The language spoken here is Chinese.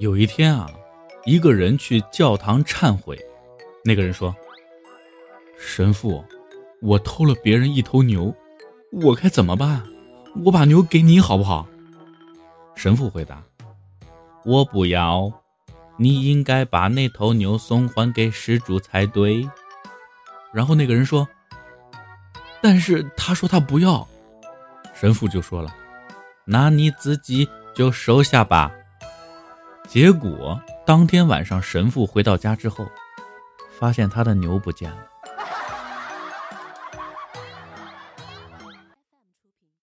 有一天啊，一个人去教堂忏悔，那个人说：“神父，我偷了别人一头牛，我该怎么办？我把牛给你好不好？”神父回答：“我不要，你应该把那头牛送还给失主才对。”然后那个人说：“但是他说他不要。”神父就说了：“那你自己就收下吧。”结果当天晚上，神父回到家之后，发现他的牛不见了。